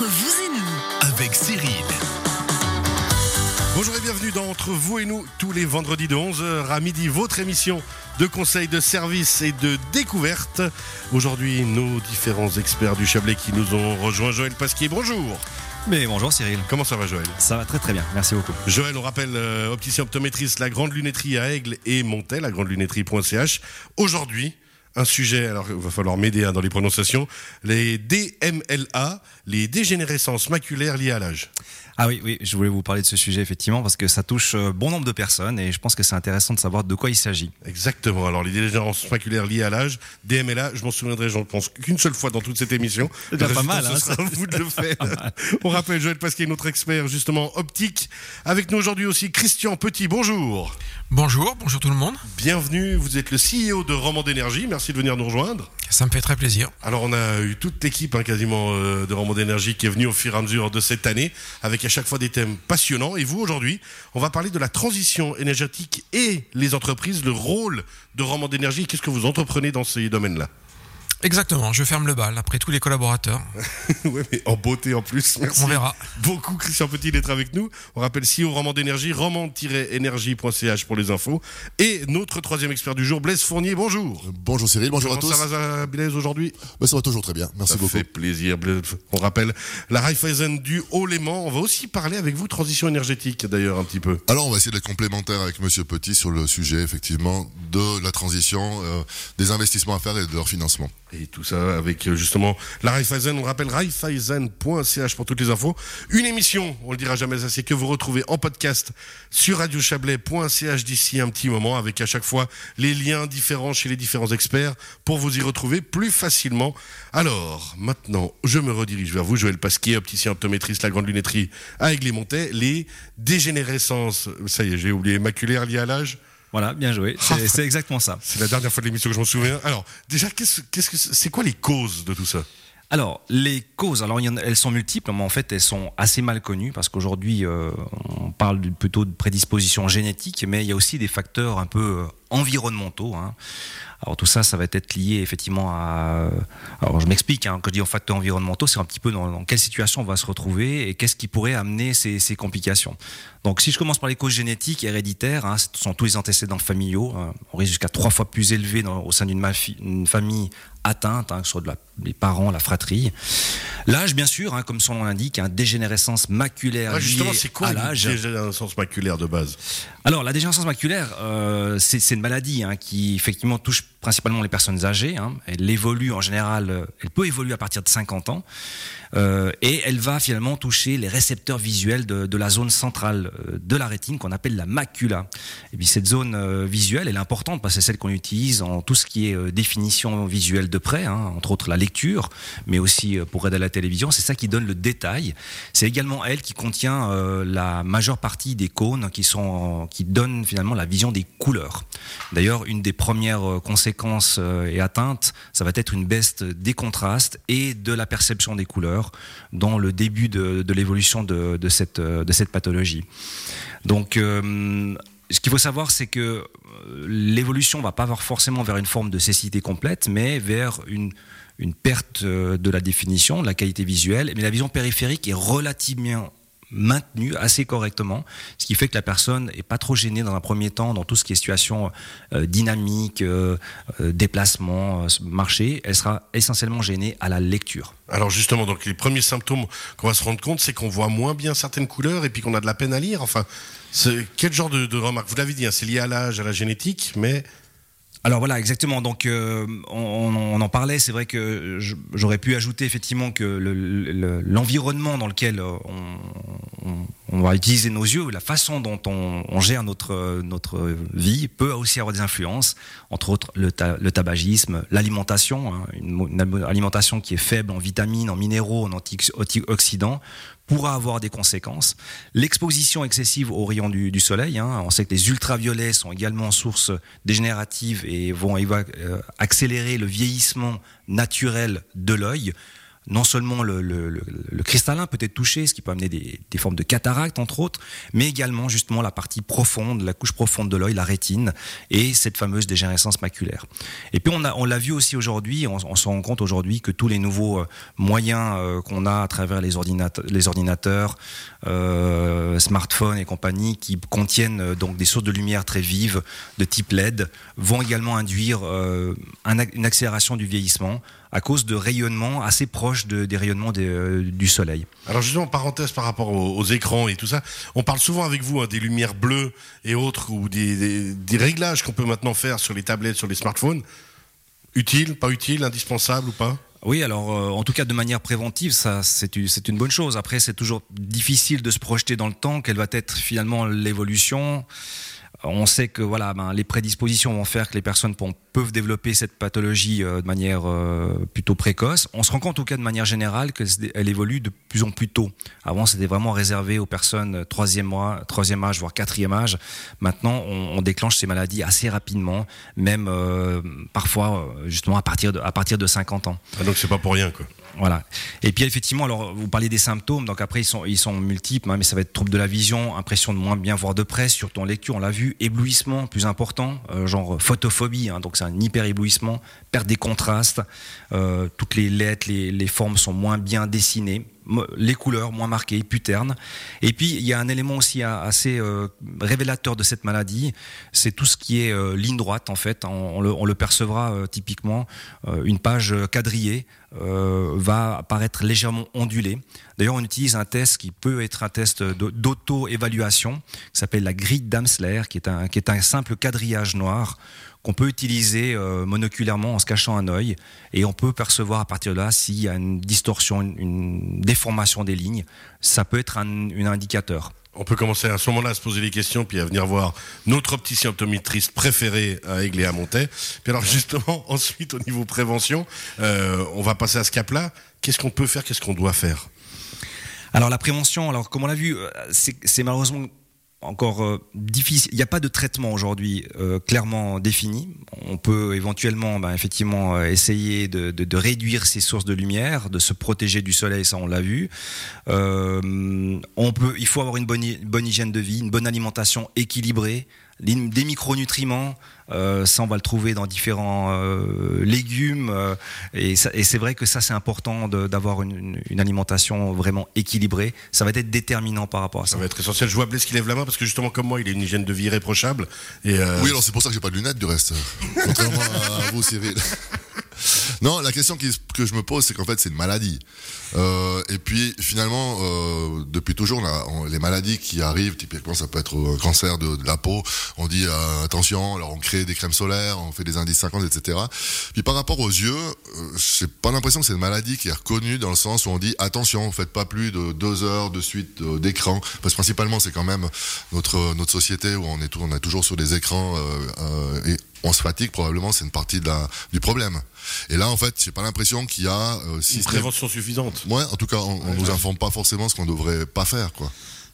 Entre vous et nous, avec Cyril. Bonjour et bienvenue dans Entre vous et nous, tous les vendredis de 11h à midi, votre émission de conseils de service et de découverte. Aujourd'hui, nos différents experts du Chablais qui nous ont rejoint. Joël Pasquier, bonjour. Mais bonjour Cyril. Comment ça va Joël? Ça va très très bien, merci beaucoup. Joël, on rappelle, euh, opticien optométriste, la grande lunetterie à Aigle et Montel, la grande lunetterie.ch. Aujourd'hui, un sujet, alors il va falloir m'aider hein, dans les prononciations, les DMLA, les dégénérescences maculaires liées à l'âge. Ah oui, oui, je voulais vous parler de ce sujet effectivement parce que ça touche euh, bon nombre de personnes et je pense que c'est intéressant de savoir de quoi il s'agit. Exactement. Alors les dégénérescences maculaires liées à l'âge, DMLA, je m'en souviendrai, j'en pense qu'une seule fois dans toute cette émission. C'est déjà pas mal, Ce hein, sera ça. à vous de le faire. On rappelle Joël Pasquier, notre expert justement optique. Avec nous aujourd'hui aussi Christian Petit. Bonjour. Bonjour, bonjour tout le monde. Bienvenue. Vous êtes le CEO de Roman d'énergie. Merci de venir nous rejoindre. Ça me fait très plaisir. Alors on a eu toute l'équipe hein, quasiment euh, de Roman d'énergie qui est venue au fur et à mesure de cette année avec chaque fois des thèmes passionnants. Et vous aujourd'hui, on va parler de la transition énergétique et les entreprises, le rôle de Roman d'énergie. Qu'est-ce que vous entreprenez dans ces domaines-là? Exactement, je ferme le bal après tous les collaborateurs. Ouais, mais en beauté en plus. Merci. On verra. Beaucoup Christian Petit d'être avec nous. On rappelle CEO Roman d'énergie, roman-énergie.ch pour les infos. Et notre troisième expert du jour, Blaise Fournier. Bonjour. Bonjour Cyril, bonjour à Comment tous. ça va Blaise aujourd'hui? Bah, ça va toujours très bien, merci Ça beaucoup. fait plaisir. Blaise. On rappelle la Raiffeisen du Haut-Léman. On va aussi parler avec vous transition énergétique d'ailleurs un petit peu. Alors on va essayer d'être complémentaire avec Monsieur Petit sur le sujet effectivement de la transition, euh, des investissements à faire et de leur financement. Et tout ça avec euh, justement la Raiffeisen. On rappelle raiffeisen.ch pour toutes les infos. Une émission, on le dira jamais assez, que vous retrouvez en podcast sur radiochablais.ch d'ici un petit moment avec à chaque fois les liens différents chez les différents experts pour vous y retrouver plus facilement. Alors, maintenant, je me redirige vers vous, Joël Pasquier, opticien optométriste, la grande lunetterie à Aigles-et-Montais. Les dégénérescences, ça y est, j'ai oublié, maculaires liées à l'âge. Voilà, bien joué. C'est c'est exactement ça. C'est la dernière fois de l'émission que je m'en souviens. Alors, déjà, qu'est-ce, que c'est quoi les causes de tout ça? Alors, les causes, alors elles sont multiples, mais en fait elles sont assez mal connues parce qu'aujourd'hui euh, on parle plutôt de prédisposition génétique, mais il y a aussi des facteurs un peu euh, environnementaux. hein. Alors tout ça, ça va être lié effectivement à. Alors je m'explique. Hein, quand je dis en facteurs environnementaux, c'est un petit peu dans, dans quelle situation on va se retrouver et qu'est-ce qui pourrait amener ces, ces complications. Donc si je commence par les causes génétiques, héréditaires, hein, ce sont tous les antécédents familiaux. hein. on risque jusqu'à trois fois plus élevé dans- au sein d'une famille atteinte, que ce soit de la- les parents, la fratrie. L'âge, bien sûr, comme son nom l'indique, dégénérescence maculaire Ouais, Justement, c'est quoi l'âge. dégénérescence maculaire de base? Alors, la dégénérescence maculaire, euh, c'est une maladie hein, qui effectivement touche principalement les personnes âgées. hein. Elle évolue en général, euh, elle peut évoluer à partir de 50 ans, euh, et elle va finalement toucher les récepteurs visuels de, la zone centrale euh, de la rétine qu'on appelle la macula. Et puis cette zone visuelle, elle est importante parce que c'est celle qu'on utilise en tout ce qui est définition visuelle de près, hein, entre autres la lecture, mais aussi pour aider à la télévision. C'est ça qui donne le détail. C'est également elle qui contient la majeure partie des cônes qui sont qui donnent finalement la vision des couleurs. D'ailleurs, une des premières euh, conséquences euh, et atteintes, ça va être une baisse des contrastes et de la perception des couleurs dans le début de, l'évolution de, de cette euh, de cette pathologie. Donc euh, ce qu'il faut savoir, c'est que l'évolution va pas forcément vers une forme de cécité complète, mais vers une, perte de la définition, de la qualité visuelle. Mais la vision périphérique est relativement maintenue assez correctement, ce qui fait que la personne est pas trop gênée dans un premier temps dans tout ce qui est situation euh, dynamique, euh, euh, déplacement, marché. Elle sera essentiellement gênée à la lecture. Alors justement, donc les premiers symptômes qu'on va se rendre compte, c'est qu'on voit moins bien certaines couleurs et puis qu'on a de la peine à lire. Enfin, quel genre de, de remarque? Vous l'avez dit, hein, c'est lié à l'âge, à la génétique, mais Alors voilà, exactement. Donc euh, on, en parlait. C'est vrai que j'aurais pu ajouter effectivement que le- le- l'environnement dans lequel on, on- va utiliser nos yeux, la façon dont on, gère notre notre vie peut aussi avoir des influences. Entre autres, le, ta- le tabagisme, l'alimentation, hein, une, alimentation qui est faible en vitamines, en minéraux, en antioxydants pourra avoir des conséquences. L'exposition excessive aux rayons du, soleil, hein, on sait que les ultraviolets sont également source dégénérative et vont euh, accélérer le vieillissement naturel de l'œil. Non seulement le, cristallin peut être touché, ce qui peut amener des, formes de cataracte entre autres, mais également justement la partie profonde, la couche profonde de l'œil, la rétine, et cette fameuse dégénérescence maculaire. Et puis on l'a vu aussi aujourd'hui, on, se rend compte aujourd'hui que tous les nouveaux euh, moyens euh, qu'on a à travers les ordinateurs, euh, smartphones et compagnie, qui contiennent donc des sources de lumière très vives de type LED, vont également induire un, une accélération du vieillissement à cause de rayonnements assez proches de, des rayonnements des, euh, du soleil. Alors justement, parenthèse par rapport aux, aux, écrans et tout ça, on parle souvent avec vous hein, des lumières bleues et autres, ou des, des, des réglages qu'on peut maintenant faire sur les tablettes, sur les smartphones. Utile, pas utile, indispensable ou pas? Oui, alors euh, en tout cas de manière préventive, ça c'est une, une bonne chose. Après, c'est toujours difficile de se projeter dans le temps. Quelle va être finalement l'évolution? On sait que voilà, ben, les prédispositions vont faire que les personnes peuvent développer cette pathologie euh, de manière euh, plutôt précoce. On se rend compte, en tout cas, de manière générale, qu'elle évolue de plus en plus tôt. Avant, c'était vraiment réservé aux personnes troisième mois, troisième âge, voire quatrième âge. Maintenant, on, on déclenche ces maladies assez rapidement, même euh, parfois justement à partir de à partir de 50 ans. Ah, donc c'est pas pour rien, quoi. Voilà. Et puis effectivement, alors vous parlez des symptômes, donc après ils sont ils sont multiples, hein, mais ça va être trouble de la vision, impression de moins bien voir de près, surtout en lecture, on l'a vu, éblouissement plus important, euh, genre photophobie, hein, donc c'est un hyper éblouissement, perte des contrastes, euh, toutes les lettres, les formes sont moins bien dessinées les couleurs moins marquées, plus ternes. Et puis il y a un élément aussi assez euh, révélateur de cette maladie, c'est tout ce qui est euh, ligne droite en fait. On, le, percevra euh, typiquement. une page quadrillée va apparaître légèrement ondulée. D'ailleurs, on utilise un test qui peut être un test d'auto-évaluation, qui s'appelle la grille d'Amsler, qui qui est un simple quadrillage noir qu'on peut utiliser euh, monoculairement en se cachant un œil et on peut percevoir à partir de là s'il y a une distorsion, une, une, déformation des lignes. Ça peut être un, un indicateur. On peut commencer à ce moment-là à se poser des questions, puis à venir voir notre opticien optométriste préféré à Aigle et à Montaix. Puis alors justement, ensuite au niveau prévention, euh, on va passer à ce cap-là. Qu'est-ce qu'on peut faire Qu'est-ce qu'on doit faire? Alors la prévention, alors comme on l'a vu, euh, c'est malheureusement encore euh, difficile. Il n'y a pas de traitement aujourd'hui euh, clairement défini. On peut éventuellement, ben, effectivement, euh, essayer de, de, de, réduire ces sources de lumière, de se protéger du soleil, ça on l'a vu. On peut, il faut avoir une bonne, bonne hygiène de vie, une bonne alimentation équilibrée, des micronutriments. Euh, ça, on va le trouver dans différents euh, légumes. Euh, et, et c'est vrai que ça, c'est important d'avoir une, une, une, alimentation vraiment équilibrée. Ça va être déterminant par rapport à ça. Ça va être essentiel. Je vois Blaise qui lève la main parce que justement, comme moi, il a une hygiène de vie irréprochable. Et Oui, alors c'est pour ça que j'ai pas de lunettes du reste. Contrairement à vous, Cyril. Non, la question que je me pose, c'est qu'en fait, c'est une maladie. Euh, et puis, finalement, euh, depuis toujours, on, les maladies qui arrivent, typiquement, ça peut être un cancer de, de la peau. On dit euh, attention, alors on crée des crèmes solaires, on fait des indices 50, etc. Puis par rapport aux yeux, euh, j'ai pas l'impression que c'est une maladie qui est reconnue dans le sens où on dit attention, faites pas plus de deux heures de suite euh, d'écran, parce que principalement, c'est quand même notre notre société où on est on est toujours sur des écrans euh, et on se fatigue probablement c'est une partie de la, du problème et là en fait j'ai pas l'impression qu'il y a euh, si une prévention suffisante ouais en tout cas on, on ouais, nous ouais. informe pas forcément ce qu'on devrait pas faire quoi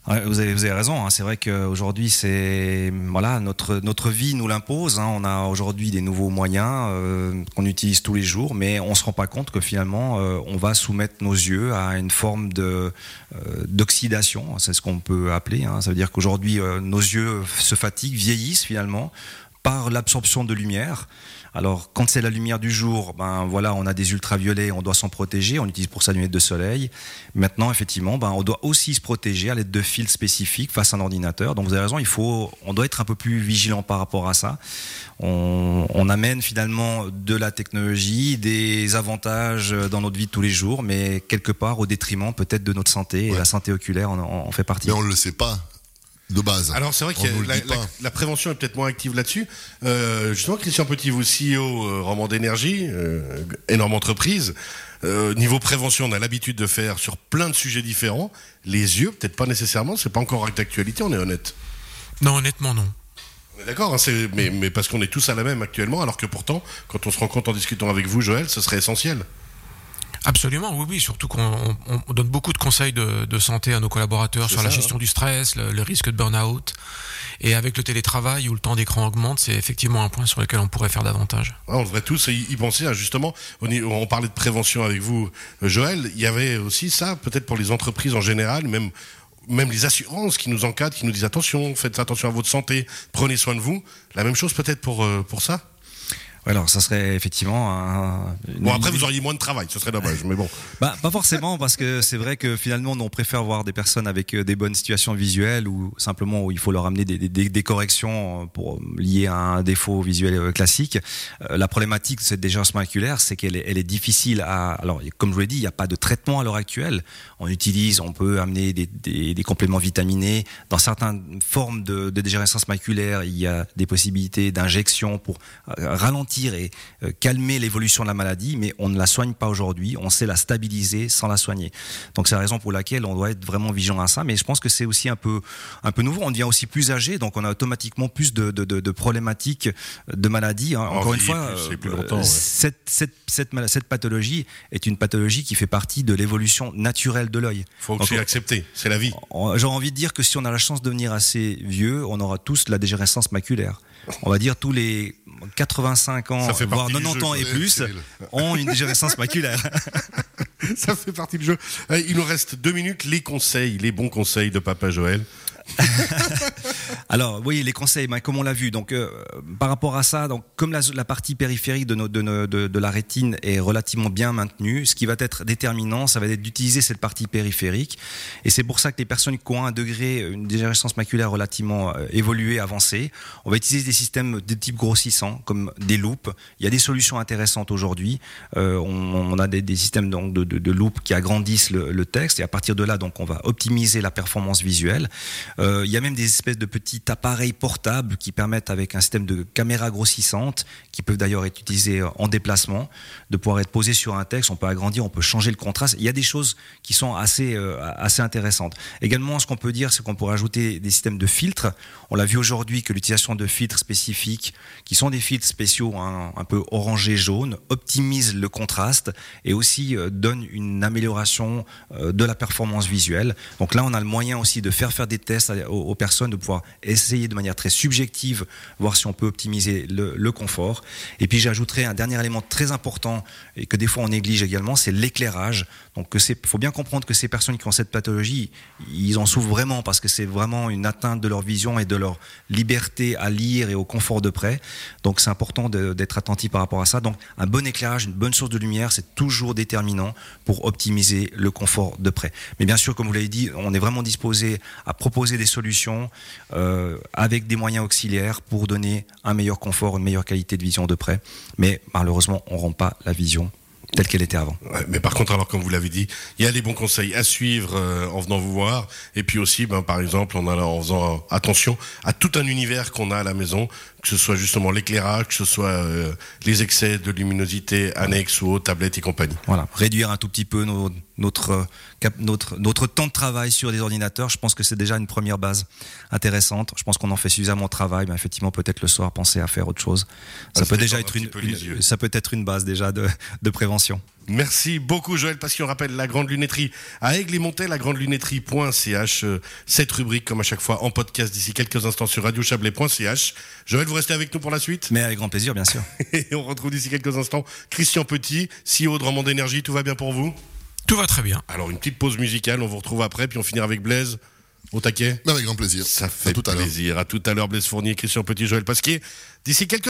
Ouais, vous, avez, vous avez raison. Hein. C'est vrai qu'aujourd'hui, c'est voilà notre notre vie nous l'impose. Hein. On a aujourd'hui des nouveaux moyens euh, qu'on utilise tous les jours, mais on se rend pas compte que finalement, euh, on va soumettre nos yeux à une forme de euh, d'oxydation. C'est ce qu'on peut appeler. Hein. Ça veut dire qu'aujourd'hui, euh, nos yeux se fatiguent, vieillissent finalement par l'absorption de lumière. Alors, quand c'est la lumière du jour, ben voilà, on a des ultraviolets, on doit s'en protéger, on utilise pour ça lunettes de soleil. Maintenant, effectivement, ben on doit aussi se protéger à l'aide de fils spécifiques face à un ordinateur. Donc, vous avez raison, il faut, on doit être un peu plus vigilant par rapport à ça. On, on amène finalement de la technologie, des avantages dans notre vie de tous les jours, mais quelque part au détriment peut-être de notre santé, ouais. et la santé oculaire en, en fait partie. Mais on ne le sait pas de base. Alors c'est vrai que la, la, la, prévention est peut-être moins active là-dessus. Euh, justement, Christian Petit, vous CEO euh, Roman d'énergie, euh, énorme entreprise. Euh, niveau prévention, on a l'habitude de faire sur plein de sujets différents. Les yeux, peut-être pas nécessairement. C'est pas encore d'actualité. On est honnête. Non, honnêtement, non. On est d'accord, hein, mais, mais parce qu'on est tous à la même actuellement, alors que pourtant, quand on se rend compte en discutant avec vous, Joël, ce serait essentiel. Absolument, oui, oui. Surtout qu'on on donne beaucoup de conseils de, de, santé à nos collaborateurs sur ça, la gestion hein. du stress, le, le, risque de burn-out. Et avec le télétravail où le temps d'écran augmente, c'est effectivement un point sur lequel on pourrait faire davantage. on devrait tous y penser. Hein, justement, on parlait de prévention avec vous, Joël. Il y avait aussi ça, peut-être pour les entreprises en général, même même les assurances qui nous encadrent, qui nous disent attention, faites attention à votre santé, prenez soin de vous. La même chose peut-être pour, euh, pour ça alors, ça serait effectivement un. Bon, après, vous auriez moins de travail, ce serait dommage, mais bon. Bah, pas forcément, parce que c'est vrai que finalement, on préfère voir des personnes avec euh, des bonnes situations visuelles ou simplement où il faut leur amener des, des, des corrections pour lier à un défaut visuel euh, classique. Euh, la problématique de cette dégénérescence maculaire, c'est qu'elle est, elle est difficile à. Alors, comme je vous l'ai dit, il n'y a pas de traitement à l'heure actuelle. On utilise, on peut amener des, des, compléments vitaminés. Dans certaines formes de, de dégénérescence maculaire, il y a des possibilités d'injection pour ralentir et euh, calmer l'évolution de la maladie, mais on ne la soigne pas aujourd'hui. On sait la stabiliser sans la soigner. Donc c'est la raison pour laquelle on doit être vraiment vigilant à ça. Mais je pense que c'est aussi un peu un peu nouveau. On devient aussi plus âgé, donc on a automatiquement plus de, de, de, de problématiques de maladies. Hein. Encore une fois, longtemps, cette, cette, cette, cette, pathologie est une pathologie qui fait partie de l'évolution naturelle de l'œil. Faut que accepter, c'est la vie. J'aurais envie de dire que si on a la chance de devenir assez vieux, on aura tous la dégénérescence maculaire. On va dire tous les 85 ans, voire 90 ans et plus, ont une dégénérescence maculaire. Ça fait partie du jeu. Euh, il nous reste deux minutes. Les conseils, les bons conseils de Papa Joël. Alors oui, les conseils, comme on l'a vu, donc euh, par rapport à ça, donc comme la, partie périphérique de, nos, de, la rétine est relativement bien maintenue, ce qui va être déterminant, ça va être d'utiliser cette partie périphérique, et c'est pour ça que les personnes qui ont un degré, une dégénérescence maculaire relativement euh, évoluée, avancée, on va utiliser des systèmes de type grossissant, comme des loupes. Il y a des solutions intéressantes aujourd'hui. Euh, on, a des, systèmes donc de, de, de loupes qui agrandissent le, le, texte, et à partir de là, donc on va optimiser la performance visuelle. Euh, il y a même des espèces de petits appareils portables qui permettent, avec un système de caméra grossissante, qui peuvent d'ailleurs être utilisés en déplacement, de pouvoir être posés sur un texte. On peut agrandir, on peut changer le contraste. Il y a des choses qui sont assez, euh, assez intéressantes. Également, ce qu'on peut dire, c'est qu'on pourrait ajouter des systèmes de filtres. On l'a vu aujourd'hui que l'utilisation de filtres spécifiques, qui sont des filtres spéciaux, hein, un peu orangé jaune, optimise le contraste et aussi euh, donne une amélioration euh, de la performance visuelle. Donc là, on a le moyen aussi de faire faire des tests aux personnes, de pouvoir essayer de manière très subjective, voir si on peut optimiser le, confort. Et puis j'ajouterai un dernier élément très important et que des fois on néglige également, c'est l'éclairage. Donc il faut bien comprendre que ces personnes qui ont cette pathologie, ils en souffrent vraiment parce que c'est vraiment une atteinte de leur vision et de leur liberté à lire et au confort de près. Donc c'est important d'être attentif par rapport à ça. Donc un bon éclairage, une bonne source de lumière, c'est toujours déterminant pour optimiser le confort de près. Mais bien sûr, comme vous l'avez dit, on est vraiment disposé à proposer des solutions euh, avec des moyens auxiliaires pour donner un meilleur confort, une meilleure qualité de vision de près. Mais malheureusement, on ne rend pas la vision telle qu'elle était avant. Ouais, mais par contre, alors comme vous l'avez dit, il y a des bons conseils à suivre euh, en venant vous voir, et puis aussi, ben, par exemple, en, allant, en faisant attention à tout un univers qu'on a à la maison, que ce soit justement l'éclairage, que ce soit euh, les excès de luminosité annexes ou aux tablettes et compagnie. Voilà, réduire un tout petit peu nos, notre, notre, notre temps de travail sur des ordinateurs, je pense que c'est déjà une première base intéressante. Je pense qu'on en fait suffisamment de travail, mais effectivement, peut-être le soir, penser à faire autre chose. Ça, peut déjà être une, une ça peut être une base déjà de, de prévention. Merci beaucoup Joël, parce qu'on rappelle la grande lunetterie à Aigle et Montet, la grande lunetterie.ch, euh, cette rubrique comme à chaque fois en podcast d'ici quelques instants sur radiochablais.ch. Joël, vous restez avec nous pour la suite? Mais avec grand plaisir, bien sûr. et on retrouve d'ici quelques instants Christian Petit, CEO de Ramon d'énergie, tout va bien pour vous? Tout va très bien. Alors une petite pause musicale, on vous retrouve après, puis on finira avec Blaise. Au taquet Avec grand plaisir. Ça fait à tout plaisir. À, à tout à l'heure, Blaise Fournier, Christian Petit, Joël Pasquier. D'ici quelques